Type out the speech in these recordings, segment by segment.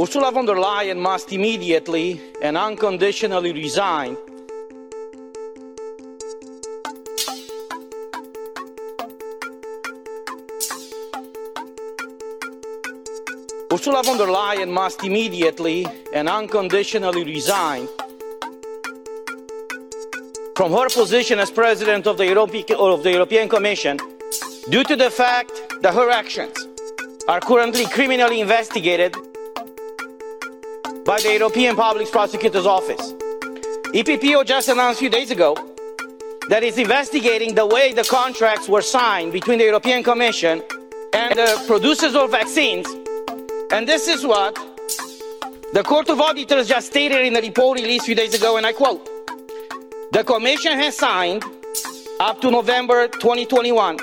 Ursula von der Leyen must immediately and unconditionally resign. Ursula von der Leyen must immediately and unconditionally resign from her position as president of the, of the European Commission due to the fact that her actions are currently criminally investigated by the European Public Prosecutor's Office. EPPO just announced a few days ago that it's investigating the way the contracts were signed between the European Commission and the producers of vaccines. And this is what the Court of Auditors just stated in a report released a few days ago, and I quote The Commission has signed up to November 2021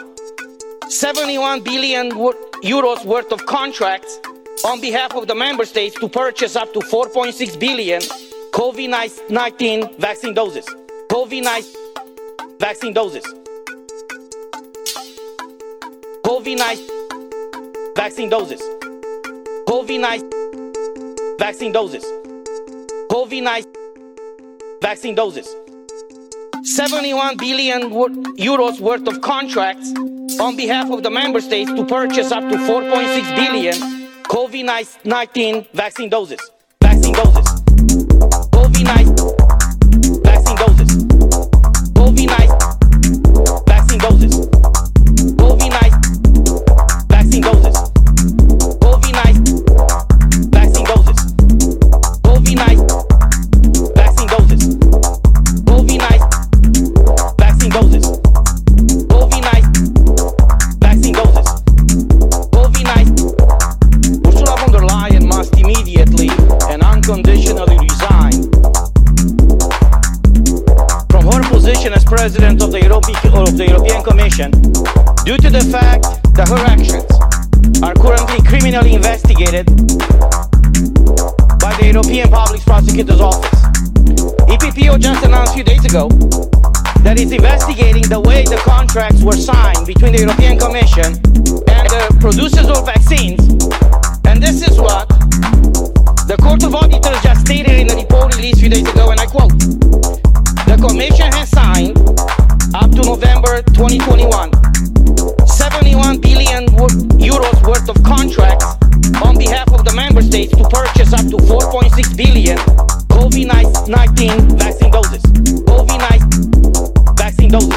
71 billion euros worth of contracts on behalf of the member states to purchase up to 4.6 billion COVID 19 vaccine doses. COVID 19 vaccine doses. COVID 19 vaccine doses. COVID 19 vaccine doses. COVID 19 vaccine doses. 71 billion euros worth of contracts on behalf of the member states to purchase up to 4.6 billion COVID 19 vaccine doses. Vaccine doses. COVID 19 investigated by the European Public Prosecutor's Office. EPPO just announced a few days ago that it's investigating the way the contracts were signed between the European Commission and the producers of vaccines. And this is what the Court of Auditors just stated in a report released a few days ago, and I quote COVID 19 vaccine doses. COVID 19 vaccine doses.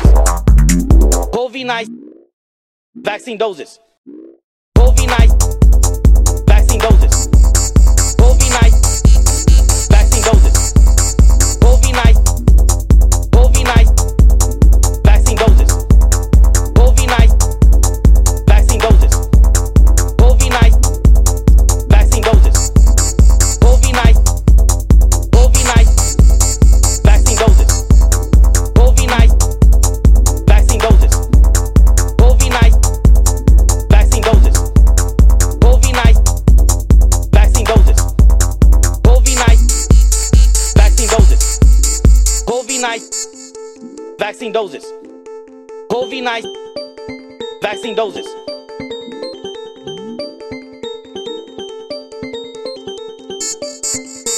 COVID 19 vaccine doses. COVID 19 vaccine doses. COVID 19 vaccine doses.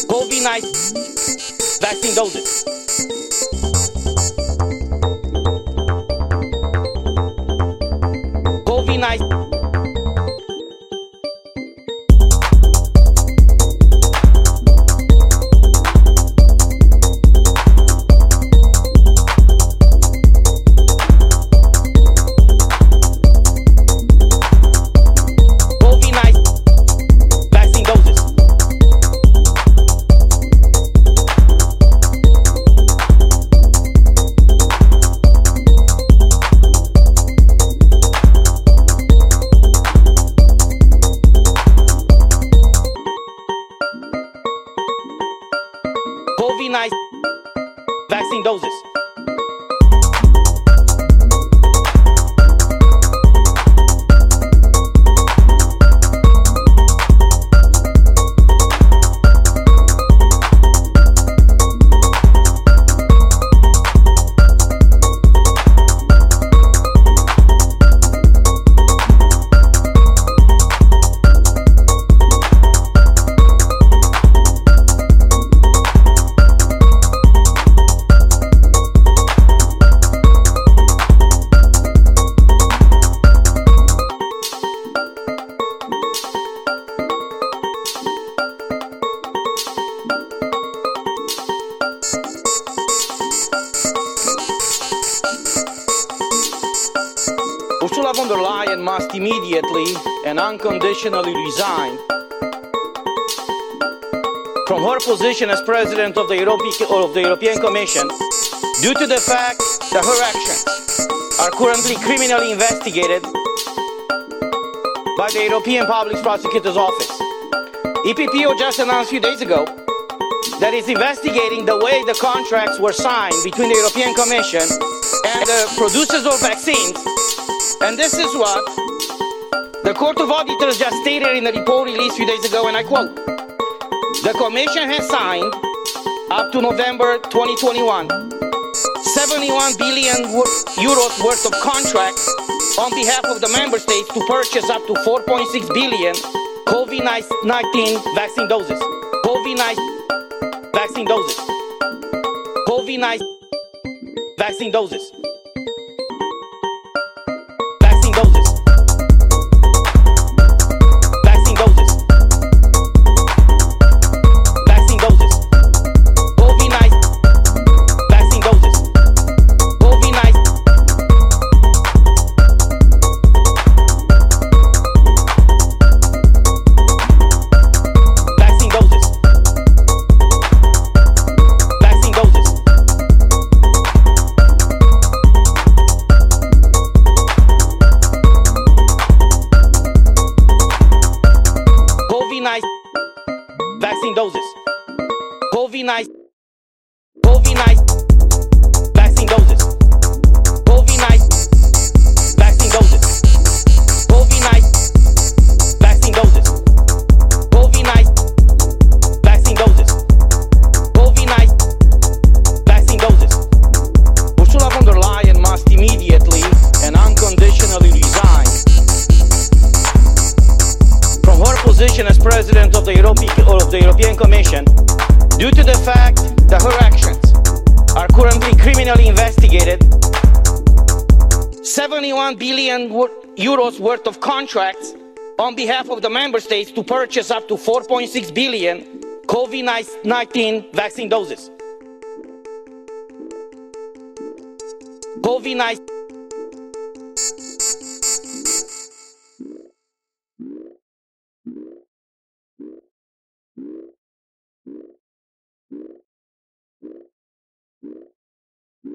COVID 19 vaccine doses. Immediately and unconditionally resign from her position as president of the, of the European Commission due to the fact that her actions are currently criminally investigated by the European Public Prosecutor's Office. EPPO just announced a few days ago that it's investigating the way the contracts were signed between the European Commission and the producers of vaccines. And this is what the Court of Auditors just stated in a report released a few days ago, and I quote The Commission has signed up to November 2021 71 billion euros worth of contracts on behalf of the member states to purchase up to 4.6 billion COVID-19 vaccine doses. COVID-19 vaccine doses. COVID-19 vaccine doses. 19 vaccine doses. Currently criminally investigated. 71 billion euros worth of contracts on behalf of the member states to purchase up to 4.6 billion COVID-19 vaccine doses. COVID-19